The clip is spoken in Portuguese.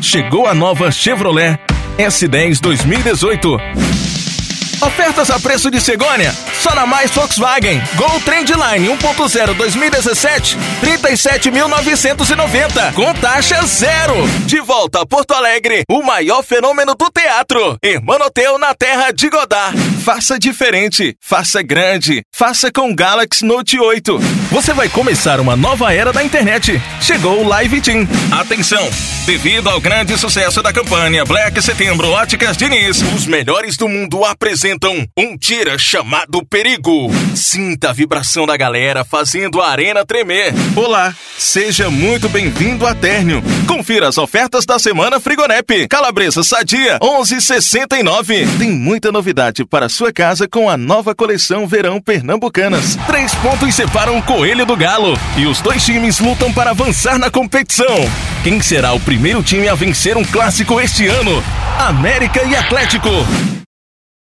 chegou a nova Chevrolet S10 2018. Ofertas a preço de cegonha, só na mais Volkswagen. Gol Trendline 1.0 2017, 37.990, com taxa zero. De volta a Porto Alegre, o maior fenômeno do teatro. Hermanoteu na terra de Godard. Faça diferente, faça grande, faça com Galaxy Note 8. Você vai começar uma nova era da internet. Chegou o Live Team. Atenção! Devido ao grande sucesso da campanha Black Setembro Óticas Diniz, os melhores do mundo apresentam um tira chamado Perigo. Sinta a vibração da galera fazendo a arena tremer. Olá, seja muito bem-vindo a Térnio. Confira as ofertas da semana Frigonep. Calabresa Sadia 11,69. Tem muita novidade para sua casa com a nova coleção Verão Pernambucanas. Três pontos separam o Coelho do Galo e os dois times lutam para avançar na competição. Quem será o primeiro time a vencer um clássico este ano? América e Atlético.